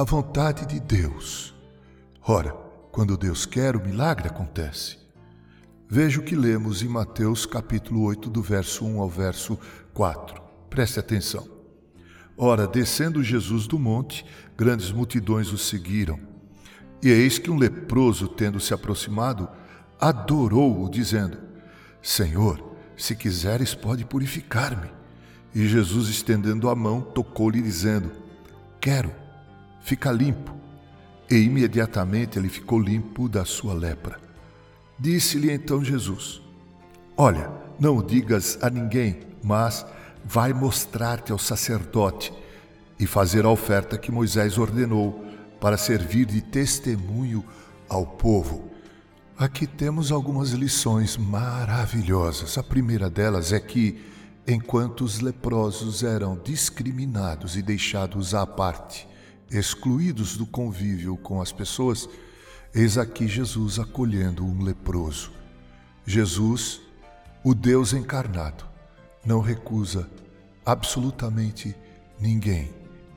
a vontade de Deus. Ora, quando Deus quer, o milagre acontece. Veja o que lemos em Mateus capítulo 8, do verso 1 ao verso 4. Preste atenção. Ora, descendo Jesus do monte, grandes multidões o seguiram. E eis que um leproso, tendo se aproximado, adorou-o, dizendo: Senhor, se quiseres, pode purificar-me. E Jesus, estendendo a mão, tocou-lhe, dizendo: Quero, fica limpo. E imediatamente ele ficou limpo da sua lepra. Disse-lhe então Jesus: Olha, não o digas a ninguém, mas vai mostrar-te ao sacerdote e fazer a oferta que Moisés ordenou para servir de testemunho ao povo. Aqui temos algumas lições maravilhosas. A primeira delas é que, enquanto os leprosos eram discriminados e deixados à parte, excluídos do convívio com as pessoas, Eis aqui Jesus acolhendo um leproso. Jesus, o Deus encarnado, não recusa absolutamente ninguém.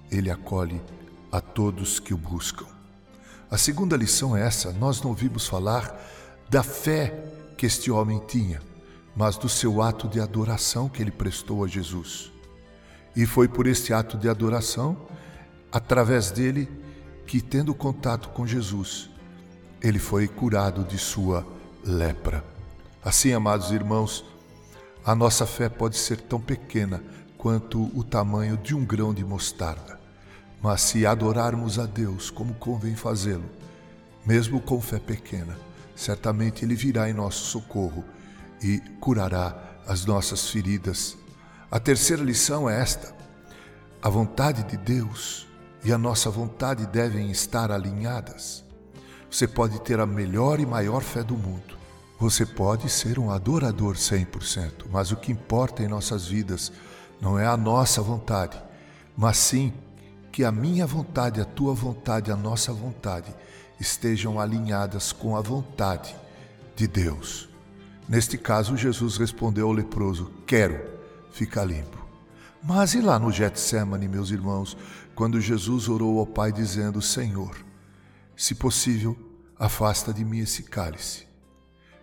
Ele acolhe a todos que o buscam. A segunda lição é essa: nós não ouvimos falar da fé que este homem tinha, mas do seu ato de adoração que ele prestou a Jesus. E foi por este ato de adoração, através dele, que, tendo contato com Jesus, ele foi curado de sua lepra. Assim, amados irmãos, a nossa fé pode ser tão pequena quanto o tamanho de um grão de mostarda. Mas se adorarmos a Deus como convém fazê-lo, mesmo com fé pequena, certamente Ele virá em nosso socorro e curará as nossas feridas. A terceira lição é esta: a vontade de Deus e a nossa vontade devem estar alinhadas. Você pode ter a melhor e maior fé do mundo. Você pode ser um adorador 100%, mas o que importa em nossas vidas não é a nossa vontade, mas sim que a minha vontade, a tua vontade, a nossa vontade estejam alinhadas com a vontade de Deus. Neste caso, Jesus respondeu ao leproso: Quero, ficar limpo. Mas e lá no Getsemane, meus irmãos, quando Jesus orou ao Pai dizendo: Senhor, se possível, afasta de mim esse cálice.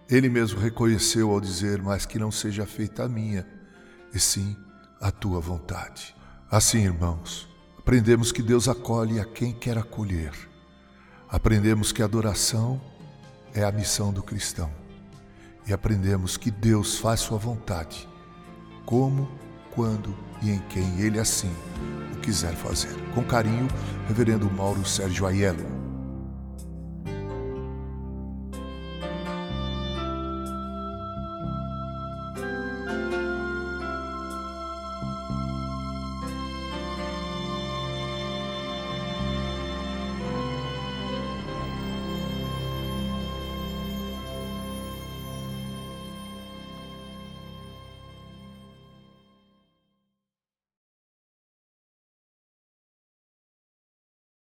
Ele mesmo reconheceu ao dizer: Mas que não seja feita a minha, e sim a tua vontade. Assim, irmãos, aprendemos que Deus acolhe a quem quer acolher. Aprendemos que a adoração é a missão do cristão. E aprendemos que Deus faz sua vontade, como, quando e em quem Ele assim o quiser fazer. Com carinho, Reverendo Mauro Sérgio Aiello.